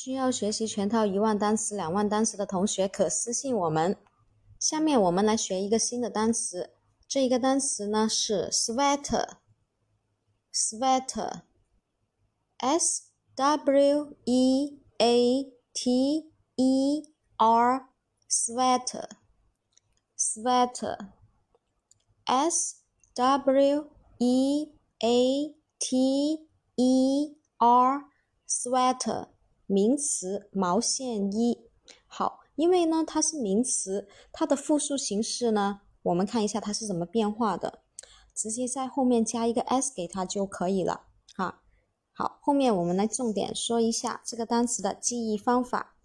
需要学习全套一万单词、两万单词的同学可私信我们。下面我们来学一个新的单词，这一个单词呢是 sweater，sweater，s w e a t e r，sweater，sweater，s w e a t e r，sweater。名词毛线衣，好，因为呢它是名词，它的复数形式呢，我们看一下它是怎么变化的，直接在后面加一个 s 给它就可以了，哈，好，后面我们来重点说一下这个单词的记忆方法。